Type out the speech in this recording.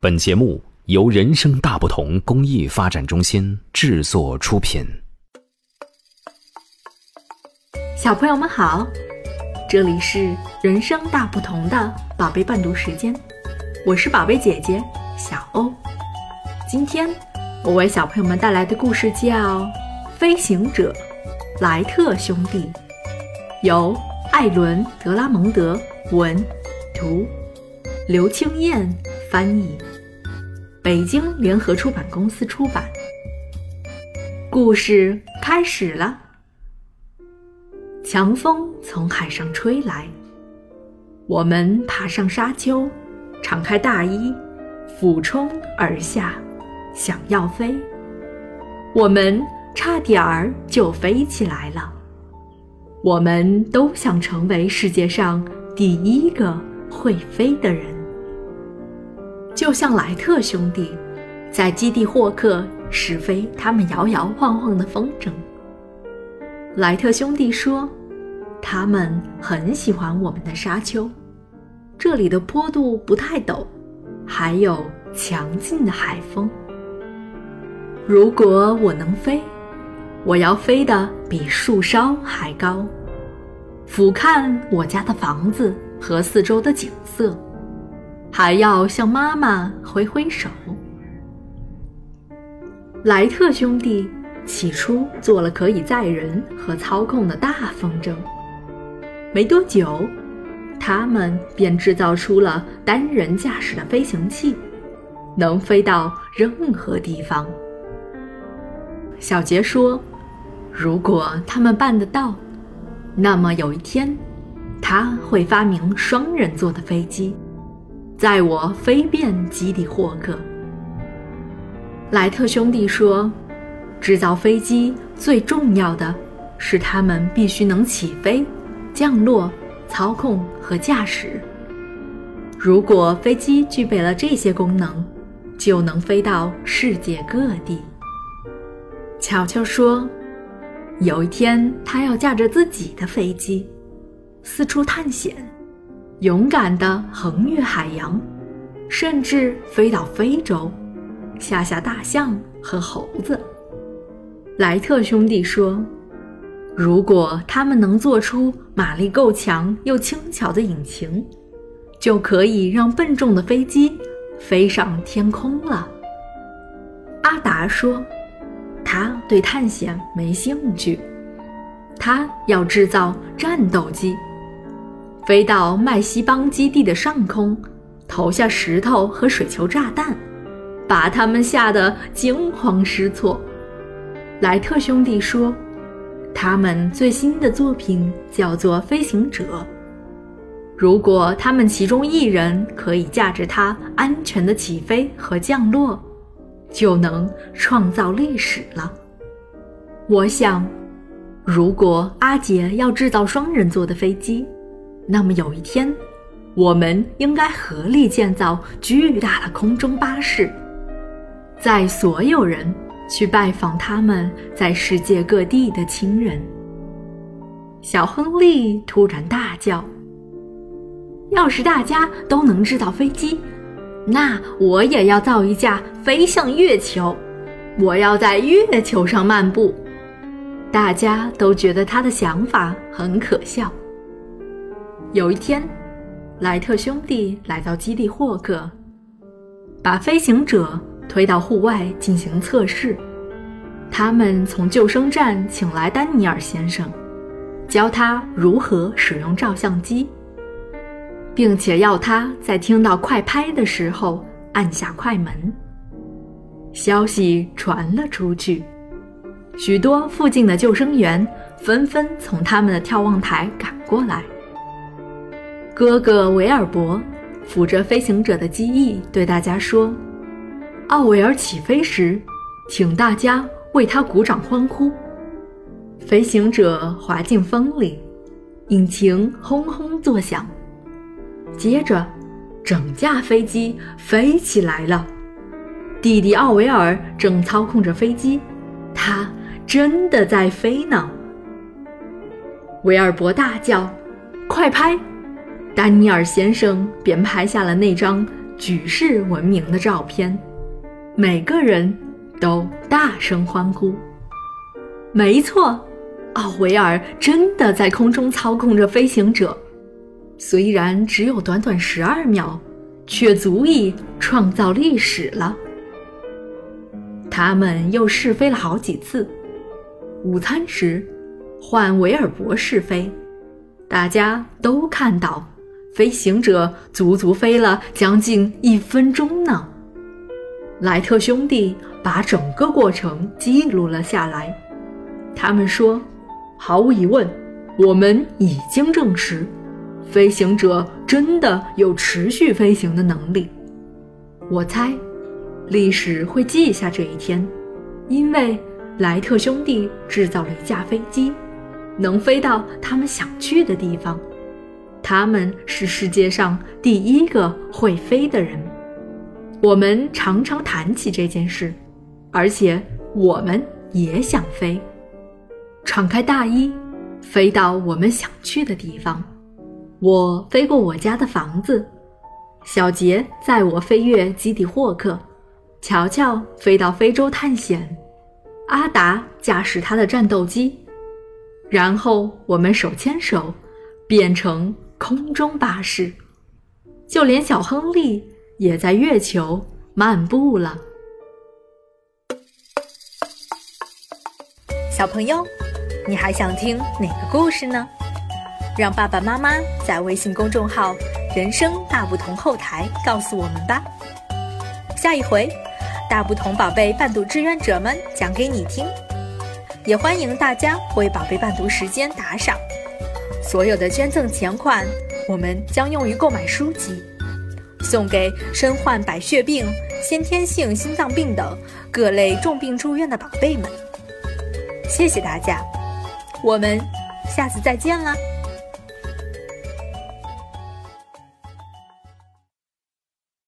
本节目由人生大不同公益发展中心制作出品。小朋友们好，这里是人生大不同的宝贝伴读时间，我是宝贝姐姐小欧。今天我为小朋友们带来的故事叫《飞行者莱特兄弟》，由艾伦·德拉蒙德文图，刘青燕翻译。北京联合出版公司出版。故事开始了。强风从海上吹来，我们爬上沙丘，敞开大衣，俯冲而下，想要飞。我们差点儿就飞起来了。我们都想成为世界上第一个会飞的人。就像莱特兄弟，在基地霍克试飞他们摇摇晃晃的风筝。莱特兄弟说：“他们很喜欢我们的沙丘，这里的坡度不太陡，还有强劲的海风。如果我能飞，我要飞得比树梢还高，俯瞰我家的房子和四周的景色。”还要向妈妈挥挥手。莱特兄弟起初做了可以载人和操控的大风筝，没多久，他们便制造出了单人驾驶的飞行器，能飞到任何地方。小杰说：“如果他们办得到，那么有一天，他会发明双人座的飞机。”载我飞遍基地霍克。莱特兄弟说：“制造飞机最重要的是，它们必须能起飞、降落、操控和驾驶。如果飞机具备了这些功能，就能飞到世界各地。”乔乔说：“有一天，他要驾着自己的飞机，四处探险。”勇敢地横越海洋，甚至飞到非洲，吓吓大象和猴子。莱特兄弟说：“如果他们能做出马力够强又轻巧的引擎，就可以让笨重的飞机飞上天空了。”阿达说：“他对探险没兴趣，他要制造战斗机。”飞到麦西邦基地的上空，投下石头和水球炸弹，把他们吓得惊慌失措。莱特兄弟说，他们最新的作品叫做《飞行者》。如果他们其中一人可以驾着它安全的起飞和降落，就能创造历史了。我想，如果阿杰要制造双人座的飞机。那么有一天，我们应该合力建造巨大的空中巴士，载所有人去拜访他们在世界各地的亲人。小亨利突然大叫：“要是大家都能制造飞机，那我也要造一架飞向月球，我要在月球上漫步。”大家都觉得他的想法很可笑。有一天，莱特兄弟来到基地霍克，把飞行者推到户外进行测试。他们从救生站请来丹尼尔先生，教他如何使用照相机，并且要他在听到快拍的时候按下快门。消息传了出去，许多附近的救生员纷纷从他们的眺望台赶过来。哥哥维尔伯扶着飞行者的机翼，对大家说：“奥维尔起飞时，请大家为他鼓掌欢呼。”飞行者滑进风里，引擎轰轰作响。接着，整架飞机飞起来了。弟弟奥维尔正操控着飞机，他真的在飞呢。维尔伯大叫：“快拍！”丹尼尔先生便拍下了那张举世闻名的照片，每个人都大声欢呼。没错，奥维尔真的在空中操控着飞行者，虽然只有短短十二秒，却足以创造历史了。他们又试飞了好几次。午餐时，换维尔博士飞，大家都看到，飞行者足足飞了将近一分钟呢。莱特兄弟把整个过程记录了下来。他们说：“毫无疑问，我们已经证实，飞行者真的有持续飞行的能力。”我猜。历史会记下这一天，因为莱特兄弟制造了一架飞机，能飞到他们想去的地方。他们是世界上第一个会飞的人。我们常常谈起这件事，而且我们也想飞，敞开大衣，飞到我们想去的地方。我飞过我家的房子，小杰载我飞越基地霍克。乔乔飞到非洲探险，阿达驾驶他的战斗机，然后我们手牵手，变成空中巴士。就连小亨利也在月球漫步了。小朋友，你还想听哪个故事呢？让爸爸妈妈在微信公众号“人生大不同”后台告诉我们吧。下一回。大不同宝贝伴读志愿者们讲给你听，也欢迎大家为宝贝伴读时间打赏。所有的捐赠钱款，我们将用于购买书籍，送给身患白血病、先天性心脏病等各类重病住院的宝贝们。谢谢大家，我们下次再见啦！